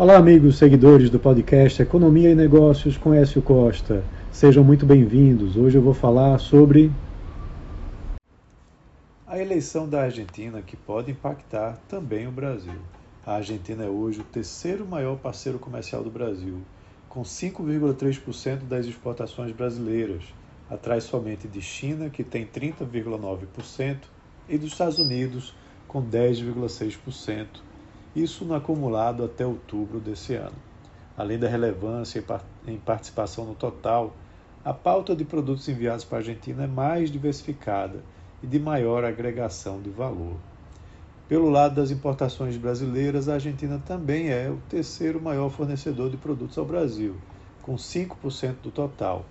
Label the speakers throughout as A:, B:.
A: Olá, amigos seguidores do podcast Economia e Negócios com Écio Costa. Sejam muito bem-vindos. Hoje eu vou falar sobre a eleição da Argentina que pode impactar também o Brasil. A Argentina é hoje o terceiro maior parceiro comercial do Brasil, com 5,3% das exportações brasileiras, atrás somente de China, que tem 30,9%, e dos Estados Unidos, com 10,6%, isso no acumulado até outubro desse ano. Além da relevância em participação no total, a pauta de produtos enviados para a Argentina é mais diversificada e de maior agregação de valor. Pelo lado das importações brasileiras, a Argentina também é o terceiro maior fornecedor de produtos ao Brasil, com 5% do total,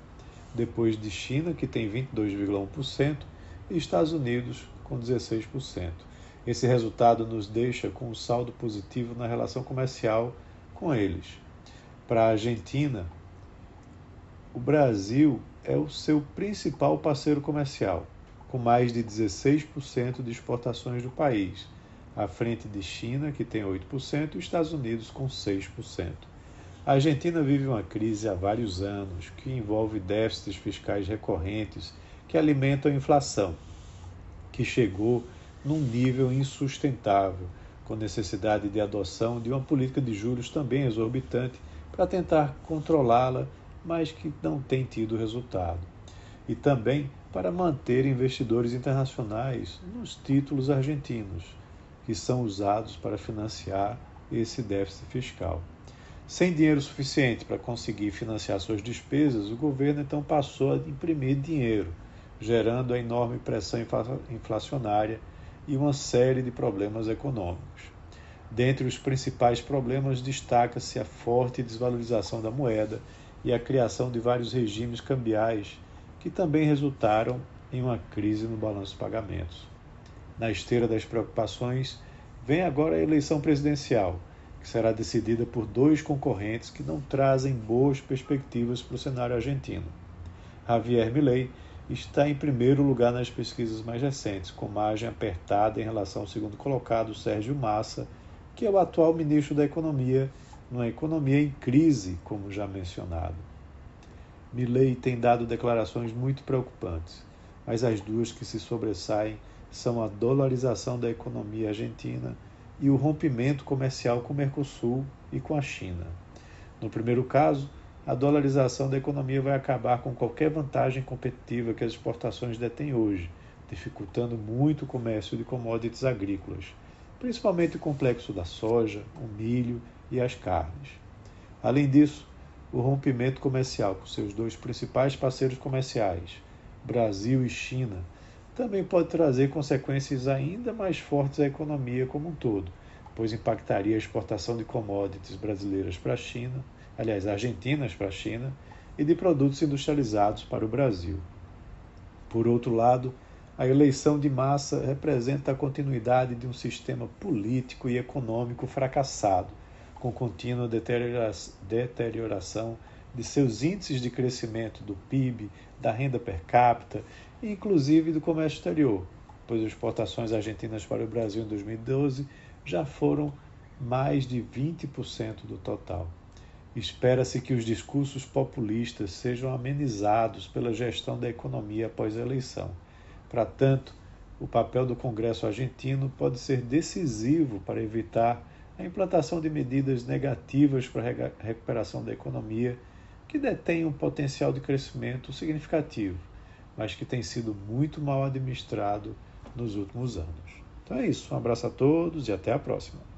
A: depois de China, que tem 22,1%, e Estados Unidos, com 16%. Esse resultado nos deixa com um saldo positivo na relação comercial com eles. Para a Argentina, o Brasil é o seu principal parceiro comercial, com mais de 16% de exportações do país, à frente de China, que tem 8%, e Estados Unidos, com 6%. A Argentina vive uma crise há vários anos que envolve déficits fiscais recorrentes que alimentam a inflação, que chegou num nível insustentável, com necessidade de adoção de uma política de juros também exorbitante para tentar controlá-la, mas que não tem tido resultado. E também para manter investidores internacionais nos títulos argentinos, que são usados para financiar esse déficit fiscal. Sem dinheiro suficiente para conseguir financiar suas despesas, o governo então passou a imprimir dinheiro, gerando a enorme pressão inflacionária e uma série de problemas econômicos. Dentre os principais problemas destaca-se a forte desvalorização da moeda e a criação de vários regimes cambiais, que também resultaram em uma crise no balanço de pagamentos. Na esteira das preocupações, vem agora a eleição presidencial, que será decidida por dois concorrentes que não trazem boas perspectivas para o cenário argentino. Javier Milei está em primeiro lugar nas pesquisas mais recentes, com margem apertada em relação ao segundo colocado, Sérgio Massa, que é o atual ministro da Economia, numa economia em crise, como já mencionado. Milley tem dado declarações muito preocupantes, mas as duas que se sobressaem são a dolarização da economia argentina e o rompimento comercial com o Mercosul e com a China. No primeiro caso, a dolarização da economia vai acabar com qualquer vantagem competitiva que as exportações detêm hoje, dificultando muito o comércio de commodities agrícolas, principalmente o complexo da soja, o milho e as carnes. Além disso, o rompimento comercial com seus dois principais parceiros comerciais, Brasil e China, também pode trazer consequências ainda mais fortes à economia como um todo, pois impactaria a exportação de commodities brasileiras para a China aliás, argentinas para a China, e de produtos industrializados para o Brasil. Por outro lado, a eleição de massa representa a continuidade de um sistema político e econômico fracassado, com contínua deterioração de seus índices de crescimento do PIB, da renda per capita e inclusive do comércio exterior, pois as exportações argentinas para o Brasil em 2012 já foram mais de 20% do total. Espera-se que os discursos populistas sejam amenizados pela gestão da economia após a eleição. Para tanto, o papel do Congresso argentino pode ser decisivo para evitar a implantação de medidas negativas para a recuperação da economia, que detém um potencial de crescimento significativo, mas que tem sido muito mal administrado nos últimos anos. Então é isso. Um abraço a todos e até a próxima.